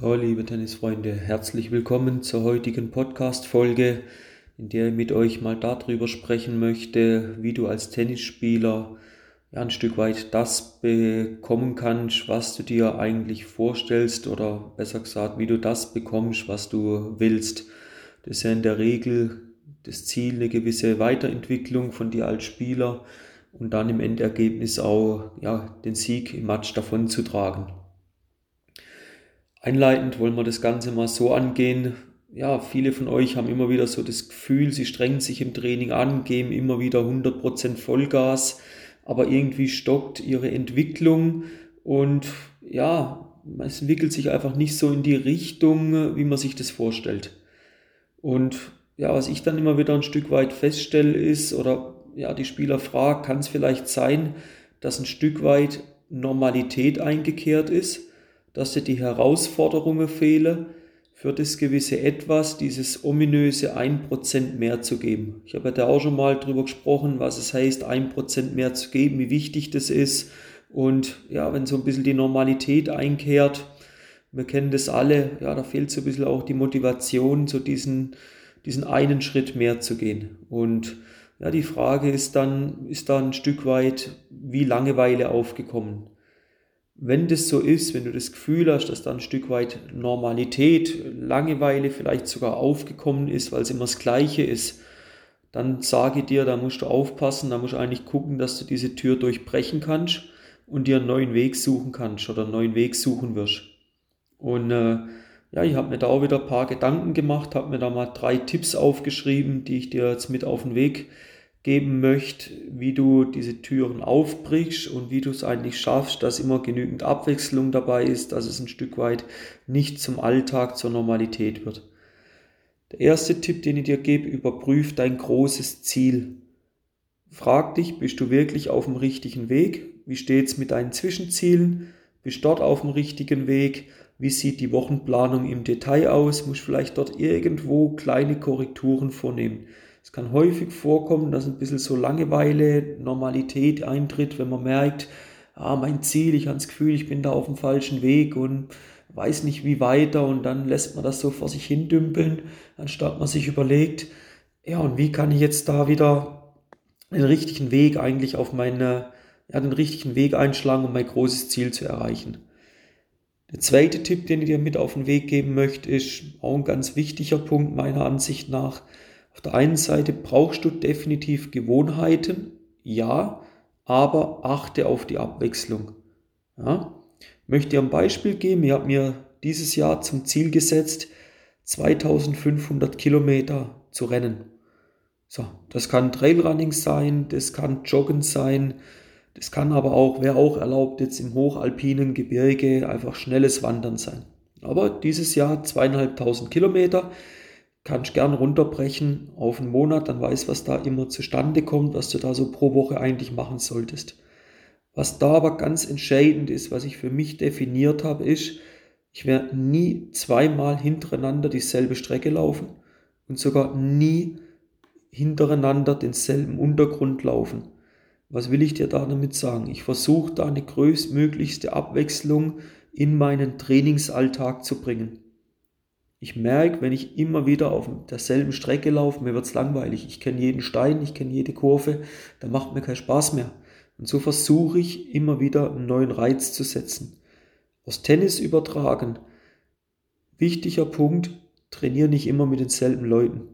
So, liebe Tennisfreunde, herzlich willkommen zur heutigen Podcast-Folge, in der ich mit euch mal darüber sprechen möchte, wie du als Tennisspieler ein Stück weit das bekommen kannst, was du dir eigentlich vorstellst oder besser gesagt, wie du das bekommst, was du willst. Das ist ja in der Regel das Ziel, eine gewisse Weiterentwicklung von dir als Spieler und dann im Endergebnis auch ja, den Sieg im Match davon zu tragen. Einleitend wollen wir das Ganze mal so angehen. Ja, viele von euch haben immer wieder so das Gefühl, sie strengen sich im Training an, geben immer wieder 100% Vollgas, aber irgendwie stockt ihre Entwicklung und ja, es entwickelt sich einfach nicht so in die Richtung, wie man sich das vorstellt. Und ja, was ich dann immer wieder ein Stück weit feststelle ist, oder ja, die Spieler fragen, kann es vielleicht sein, dass ein Stück weit Normalität eingekehrt ist? Dass dir die Herausforderungen fehlen, für das gewisse Etwas, dieses ominöse 1% mehr zu geben. Ich habe ja da auch schon mal drüber gesprochen, was es heißt, 1% mehr zu geben, wie wichtig das ist. Und ja, wenn so ein bisschen die Normalität einkehrt, wir kennen das alle, ja, da fehlt so ein bisschen auch die Motivation, so diesen, diesen einen Schritt mehr zu gehen. Und ja, die Frage ist dann, ist da ein Stück weit wie Langeweile aufgekommen? Wenn das so ist, wenn du das Gefühl hast, dass da ein Stück weit Normalität, Langeweile vielleicht sogar aufgekommen ist, weil es immer das Gleiche ist, dann sage dir, da musst du aufpassen, da musst du eigentlich gucken, dass du diese Tür durchbrechen kannst und dir einen neuen Weg suchen kannst oder einen neuen Weg suchen wirst. Und äh, ja, ich habe mir da auch wieder ein paar Gedanken gemacht, habe mir da mal drei Tipps aufgeschrieben, die ich dir jetzt mit auf den Weg geben möchte, wie du diese Türen aufbrichst und wie du es eigentlich schaffst, dass immer genügend Abwechslung dabei ist, dass es ein Stück weit nicht zum Alltag, zur Normalität wird. Der erste Tipp, den ich dir gebe, überprüf dein großes Ziel. Frag dich, bist du wirklich auf dem richtigen Weg? Wie steht es mit deinen Zwischenzielen? Bist du dort auf dem richtigen Weg? Wie sieht die Wochenplanung im Detail aus? Muss vielleicht dort irgendwo kleine Korrekturen vornehmen? Es kann häufig vorkommen, dass ein bisschen so Langeweile, Normalität eintritt, wenn man merkt, ah, mein Ziel, ich habe das Gefühl, ich bin da auf dem falschen Weg und weiß nicht wie weiter und dann lässt man das so vor sich hin dümpeln, anstatt man sich überlegt, ja, und wie kann ich jetzt da wieder den richtigen Weg eigentlich auf meine, ja, den richtigen Weg einschlagen, um mein großes Ziel zu erreichen. Der zweite Tipp, den ich dir mit auf den Weg geben möchte, ist auch ein ganz wichtiger Punkt meiner Ansicht nach. Auf der einen Seite brauchst du definitiv Gewohnheiten, ja, aber achte auf die Abwechslung. Ja. Ich möchte dir ein Beispiel geben. Ich habe mir dieses Jahr zum Ziel gesetzt, 2500 Kilometer zu rennen. So, das kann Trailrunning sein, das kann Joggen sein, das kann aber auch, wäre auch erlaubt, jetzt im hochalpinen Gebirge einfach schnelles Wandern sein. Aber dieses Jahr zweieinhalbtausend Kilometer kannst gern runterbrechen auf einen Monat, dann weißt, was da immer zustande kommt, was du da so pro Woche eigentlich machen solltest. Was da aber ganz entscheidend ist, was ich für mich definiert habe, ist, ich werde nie zweimal hintereinander dieselbe Strecke laufen und sogar nie hintereinander denselben Untergrund laufen. Was will ich dir da damit sagen? Ich versuche da eine größtmöglichste Abwechslung in meinen Trainingsalltag zu bringen. Ich merke, wenn ich immer wieder auf derselben Strecke laufe, mir wird es langweilig. Ich kenne jeden Stein, ich kenne jede Kurve, da macht mir keinen Spaß mehr. Und so versuche ich immer wieder einen neuen Reiz zu setzen. Aus Tennis übertragen. Wichtiger Punkt, trainiere nicht immer mit denselben Leuten.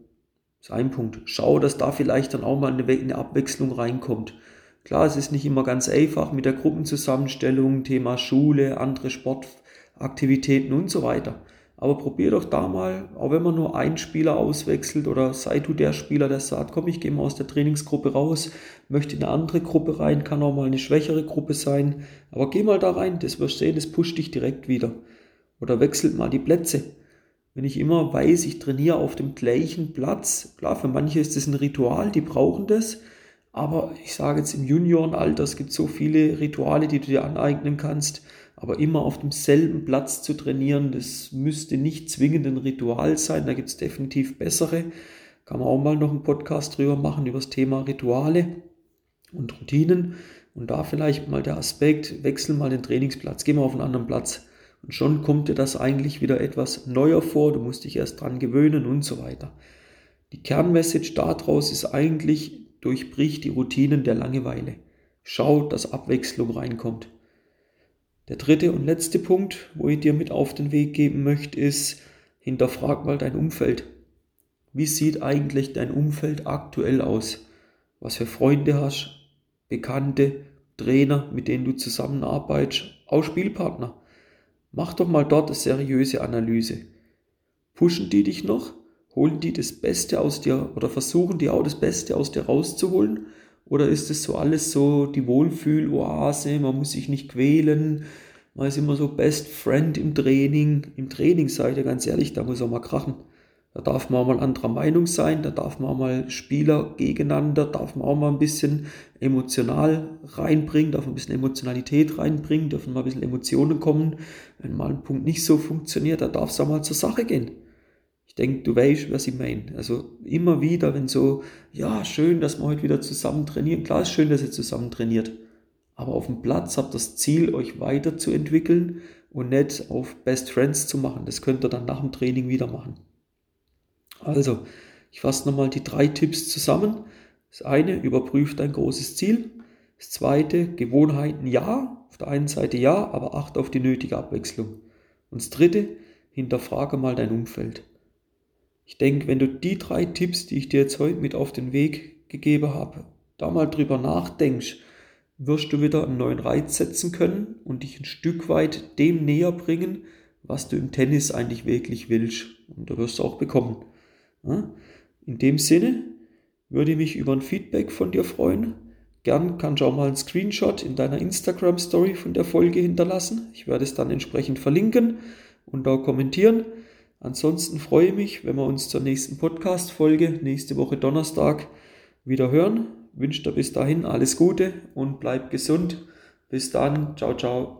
Das ist ein Punkt. Schau, dass da vielleicht dann auch mal eine, Abwechslung reinkommt. Klar, es ist nicht immer ganz einfach mit der Gruppenzusammenstellung, Thema Schule, andere Sportaktivitäten und so weiter. Aber probier doch da mal, auch wenn man nur einen Spieler auswechselt oder sei du der Spieler, der sagt, komm, ich gehe mal aus der Trainingsgruppe raus, möchte in eine andere Gruppe rein, kann auch mal eine schwächere Gruppe sein, aber geh mal da rein, das wirst du sehen, das pusht dich direkt wieder. Oder wechselt mal die Plätze. Wenn ich immer weiß, ich trainiere auf dem gleichen Platz, klar, für manche ist das ein Ritual, die brauchen das, aber ich sage jetzt im Juniorenalter, es gibt so viele Rituale, die du dir aneignen kannst, aber immer auf demselben Platz zu trainieren, das müsste nicht zwingend ein Ritual sein. Da gibt es definitiv bessere. Kann man auch mal noch einen Podcast drüber machen, über das Thema Rituale und Routinen. Und da vielleicht mal der Aspekt, wechsel mal den Trainingsplatz, geh mal auf einen anderen Platz. Und schon kommt dir das eigentlich wieder etwas neuer vor, du musst dich erst dran gewöhnen und so weiter. Die Kernmessage daraus ist eigentlich, durchbrich die Routinen der Langeweile. Schau, dass Abwechslung reinkommt. Der dritte und letzte Punkt, wo ich dir mit auf den Weg geben möchte, ist, hinterfrag mal dein Umfeld. Wie sieht eigentlich dein Umfeld aktuell aus? Was für Freunde hast, Bekannte, Trainer, mit denen du zusammenarbeitest, auch Spielpartner. Mach doch mal dort eine seriöse Analyse. Pushen die dich noch? Holen die das Beste aus dir oder versuchen die auch das Beste aus dir rauszuholen? Oder ist es so alles so die Wohlfühl-Oase, man muss sich nicht quälen, man ist immer so Best Friend im Training. Im Training seid ihr ganz ehrlich, da muss auch mal krachen. Da darf man auch mal anderer Meinung sein, da darf man auch mal Spieler gegeneinander, darf man auch mal ein bisschen emotional reinbringen, darf man ein bisschen Emotionalität reinbringen, dürfen mal ein bisschen Emotionen kommen. Wenn mal ein Punkt nicht so funktioniert, da darf es auch mal zur Sache gehen. Ich denke, du weißt, was ich meine. Also immer wieder, wenn so, ja, schön, dass wir heute wieder zusammen trainieren. Klar ist schön, dass ihr zusammen trainiert. Aber auf dem Platz habt das Ziel, euch weiterzuentwickeln und nicht auf Best Friends zu machen. Das könnt ihr dann nach dem Training wieder machen. Also, ich fasse nochmal die drei Tipps zusammen. Das eine, überprüf dein großes Ziel. Das zweite, Gewohnheiten ja, auf der einen Seite ja, aber acht auf die nötige Abwechslung. Und das dritte, hinterfrage mal dein Umfeld. Ich denke, wenn du die drei Tipps, die ich dir jetzt heute mit auf den Weg gegeben habe, da mal drüber nachdenkst, wirst du wieder einen neuen Reiz setzen können und dich ein Stück weit dem näher bringen, was du im Tennis eigentlich wirklich willst. Und da wirst du auch bekommen. In dem Sinne würde ich mich über ein Feedback von dir freuen. Gern kannst du auch mal einen Screenshot in deiner Instagram Story von der Folge hinterlassen. Ich werde es dann entsprechend verlinken und da kommentieren. Ansonsten freue ich mich, wenn wir uns zur nächsten Podcast-Folge nächste Woche Donnerstag wieder hören. Wünsche dir bis dahin alles Gute und bleib gesund. Bis dann. Ciao, ciao.